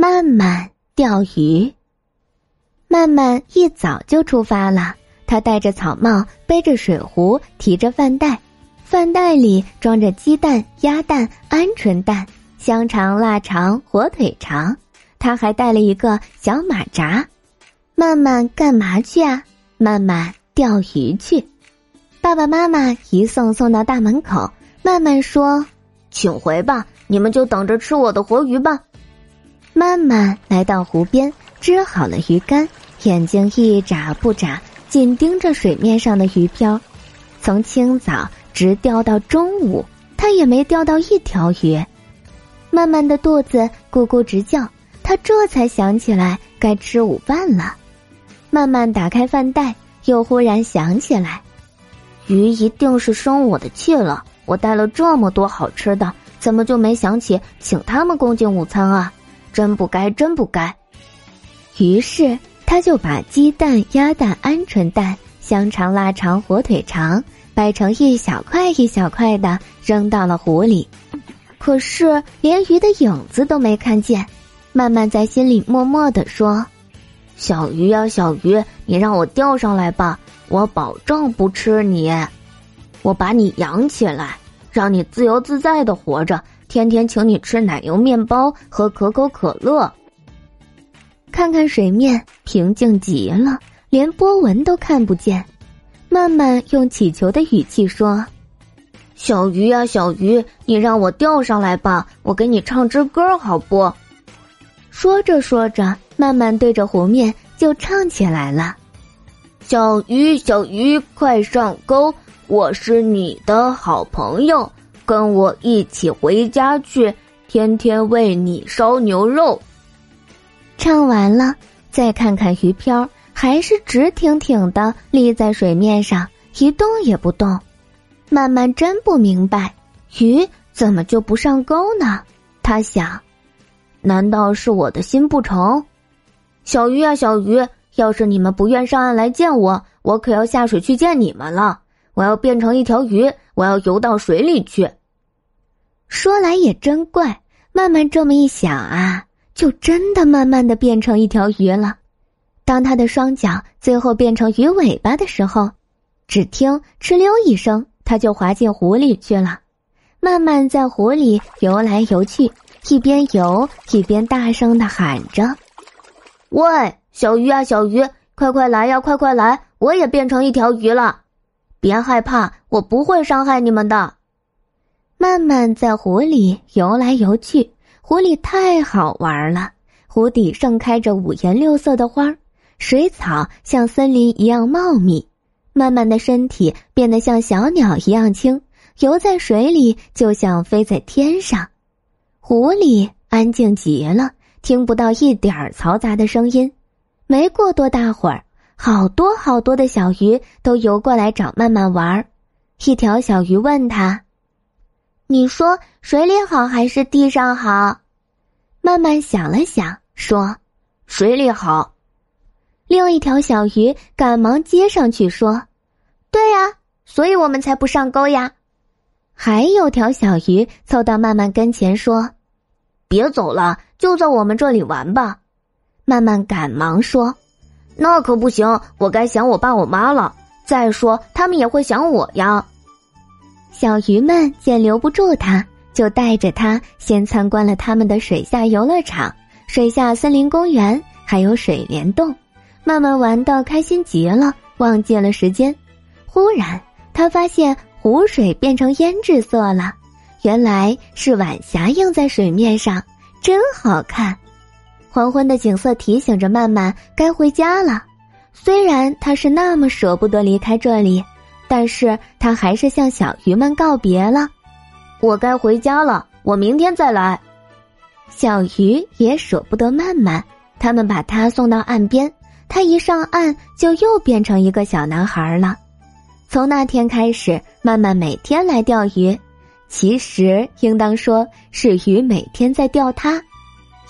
慢慢钓鱼。慢慢一早就出发了，他戴着草帽，背着水壶，提着饭袋，饭袋里装着鸡蛋、鸭蛋、鹌鹑蛋、香肠、腊肠、火腿肠。他还带了一个小马扎。慢慢干嘛去啊？慢慢钓鱼去。爸爸妈妈一送送到大门口，慢慢说：“请回吧，你们就等着吃我的活鱼吧。”慢慢来到湖边，支好了鱼竿，眼睛一眨不眨，紧盯着水面上的鱼漂。从清早直钓到中午，他也没钓到一条鱼。慢慢的肚子咕咕直叫，他这才想起来该吃午饭了。慢慢打开饭袋，又忽然想起来，鱼一定是生我的气了。我带了这么多好吃的，怎么就没想起请他们共进午餐啊？真不该，真不该。于是他就把鸡蛋、鸭蛋、鹌鹑蛋、香肠、腊肠、火腿肠掰成一小块一小块的扔到了湖里，可是连鱼的影子都没看见。慢慢在心里默默的说：“小鱼呀，小鱼，你让我钓上来吧，我保证不吃你。我把你养起来，让你自由自在的活着。”天天请你吃奶油面包和可口可乐。看看水面平静极了，连波纹都看不见。慢慢用乞求的语气说：“小鱼呀，小鱼，你让我钓上来吧，我给你唱支歌好不？”说着说着，慢慢对着湖面就唱起来了：“小鱼，小鱼，快上钩，我是你的好朋友。”跟我一起回家去，天天为你烧牛肉。唱完了，再看看鱼漂，还是直挺挺的立在水面上，一动也不动。慢慢真不明白，鱼怎么就不上钩呢？他想，难道是我的心不成？小鱼啊，小鱼，要是你们不愿上岸来见我，我可要下水去见你们了。我要变成一条鱼，我要游到水里去。说来也真怪，慢慢这么一想啊，就真的慢慢的变成一条鱼了。当他的双脚最后变成鱼尾巴的时候，只听哧溜一声，他就滑进湖里去了。慢慢在湖里游来游去，一边游一边大声的喊着：“喂，小鱼啊，小鱼，快快来呀，快快来！我也变成一条鱼了，别害怕，我不会伤害你们的。”慢慢在湖里游来游去，湖里太好玩了。湖底盛开着五颜六色的花，水草像森林一样茂密。慢慢的身体变得像小鸟一样轻，游在水里就像飞在天上。湖里安静极了，听不到一点儿嘈杂的声音。没过多大会儿，好多好多的小鱼都游过来找慢慢玩。一条小鱼问他。你说水里好还是地上好？慢慢想了想，说：“水里好。”另一条小鱼赶忙接上去说：“对呀，所以我们才不上钩呀。”还有条小鱼凑到慢慢跟前说：“别走了，就在我们这里玩吧。”慢慢赶忙说：“那可不行，我该想我爸我妈了。再说他们也会想我呀。”小鱼们见留不住他，就带着他先参观了他们的水下游乐场、水下森林公园，还有水帘洞，慢慢玩的开心极了，忘记了时间。忽然，他发现湖水变成胭脂色了，原来是晚霞映在水面上，真好看。黄昏的景色提醒着曼曼该回家了，虽然他是那么舍不得离开这里。但是他还是向小鱼们告别了，我该回家了，我明天再来。小鱼也舍不得慢慢，他们把他送到岸边，他一上岸就又变成一个小男孩了。从那天开始，慢慢每天来钓鱼，其实应当说是鱼每天在钓他，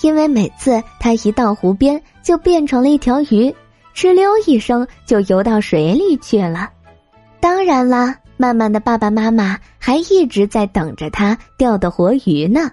因为每次他一到湖边就变成了一条鱼，哧溜一声就游到水里去了。当然啦，慢慢的爸爸妈妈还一直在等着他钓的活鱼呢。